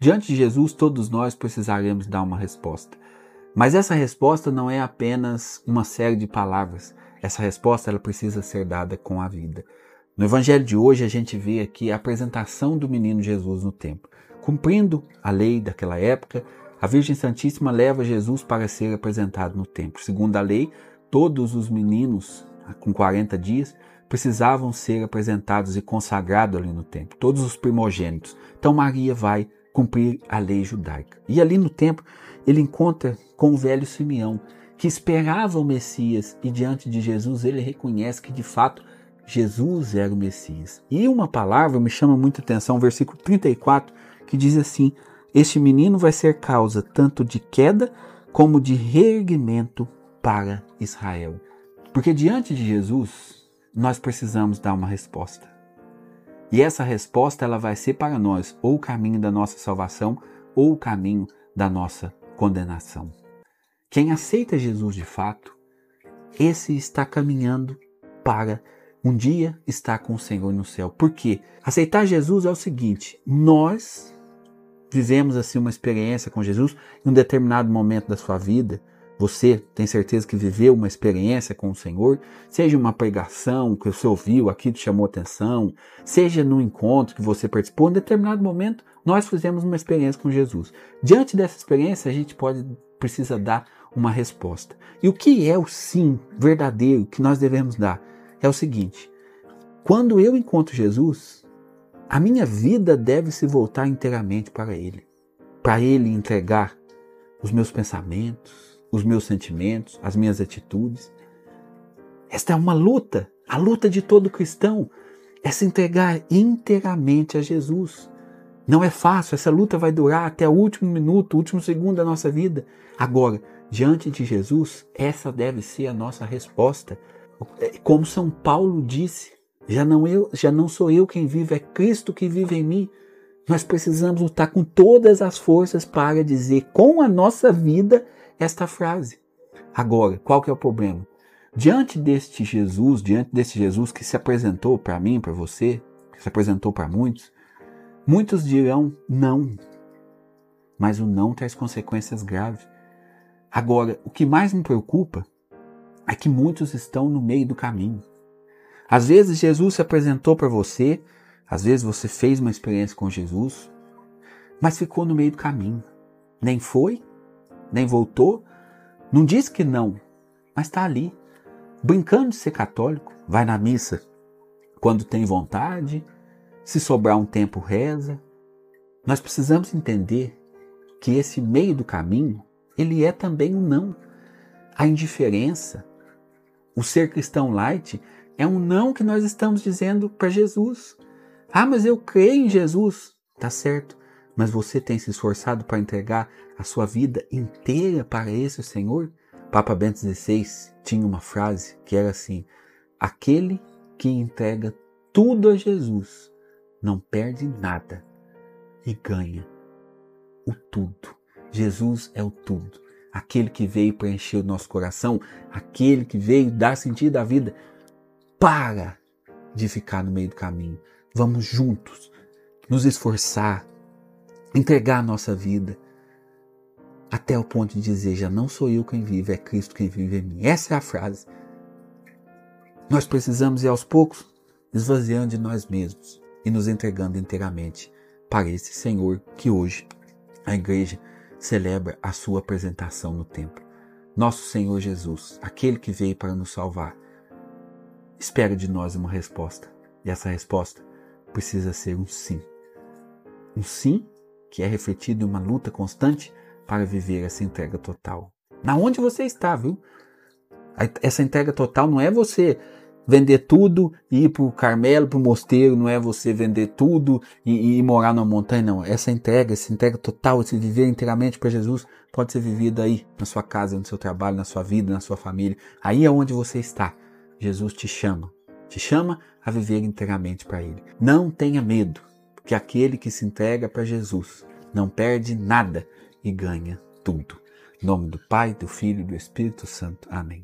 Diante de Jesus, todos nós precisaremos dar uma resposta. Mas essa resposta não é apenas uma série de palavras. Essa resposta ela precisa ser dada com a vida. No evangelho de hoje a gente vê aqui a apresentação do menino Jesus no templo. Cumprindo a lei daquela época, a Virgem Santíssima leva Jesus para ser apresentado no templo. Segundo a lei, todos os meninos com 40 dias precisavam ser apresentados e consagrados ali no templo, todos os primogênitos. Então Maria vai cumprir a lei judaica. E ali no templo ele encontra com o velho Simeão, que esperava o Messias e diante de Jesus ele reconhece que de fato Jesus era o Messias. E uma palavra me chama muita atenção, versículo 34, que diz assim: Este menino vai ser causa tanto de queda como de reerguimento para Israel. Porque diante de Jesus, nós precisamos dar uma resposta. E essa resposta ela vai ser para nós ou o caminho da nossa salvação ou o caminho da nossa condenação. Quem aceita Jesus de fato, esse está caminhando para um dia estar com o Senhor no céu. Por quê? Aceitar Jesus é o seguinte: nós vivemos assim uma experiência com Jesus em um determinado momento da sua vida você tem certeza que viveu uma experiência com o Senhor, seja uma pregação que você ouviu, aqui te chamou atenção, seja no encontro que você participou, em determinado momento nós fizemos uma experiência com Jesus. Diante dessa experiência, a gente pode precisa dar uma resposta. E o que é o sim verdadeiro que nós devemos dar? É o seguinte: quando eu encontro Jesus, a minha vida deve se voltar inteiramente para Ele, para Ele entregar os meus pensamentos, os meus sentimentos, as minhas atitudes. Esta é uma luta, a luta de todo cristão é se entregar inteiramente a Jesus. Não é fácil, essa luta vai durar até o último minuto, o último segundo da nossa vida. Agora, diante de Jesus, essa deve ser a nossa resposta. Como São Paulo disse, já não eu, já não sou eu quem vive, é Cristo que vive em mim. Nós precisamos lutar com todas as forças para dizer com a nossa vida esta frase. Agora, qual que é o problema? Diante deste Jesus, diante deste Jesus que se apresentou para mim, para você, que se apresentou para muitos, muitos dirão não. Mas o não traz consequências graves. Agora, o que mais me preocupa é que muitos estão no meio do caminho. Às vezes Jesus se apresentou para você, às vezes você fez uma experiência com Jesus, mas ficou no meio do caminho. Nem foi nem voltou, não diz que não, mas está ali, brincando de ser católico, vai na missa quando tem vontade, se sobrar um tempo reza. Nós precisamos entender que esse meio do caminho, ele é também um não. A indiferença, o ser cristão light, é um não que nós estamos dizendo para Jesus. Ah, mas eu creio em Jesus. Tá certo mas você tem se esforçado para entregar a sua vida inteira para esse Senhor? Papa Bento XVI tinha uma frase que era assim: aquele que entrega tudo a Jesus não perde nada e ganha o tudo. Jesus é o tudo. Aquele que veio preencher o nosso coração, aquele que veio dar sentido à vida. Para de ficar no meio do caminho. Vamos juntos nos esforçar entregar a nossa vida até o ponto de dizer: já não sou eu quem vive, é Cristo quem vive em mim. Essa é a frase. Nós precisamos ir aos poucos esvaziando de nós mesmos e nos entregando inteiramente para esse Senhor que hoje a igreja celebra a sua apresentação no templo. Nosso Senhor Jesus, aquele que veio para nos salvar, espera de nós uma resposta. E essa resposta precisa ser um sim. Um sim que é refletido em uma luta constante para viver essa entrega total. Na onde você está, viu? Essa entrega total não é você vender tudo e ir para o Carmelo, para o mosteiro, não é você vender tudo e, e morar numa montanha, não. Essa entrega, essa entrega total, esse viver inteiramente para Jesus, pode ser vivido aí, na sua casa, no seu trabalho, na sua vida, na sua família. Aí é onde você está. Jesus te chama. Te chama a viver inteiramente para Ele. Não tenha medo que aquele que se entrega para Jesus não perde nada e ganha tudo. Em nome do Pai, do Filho e do Espírito Santo. Amém.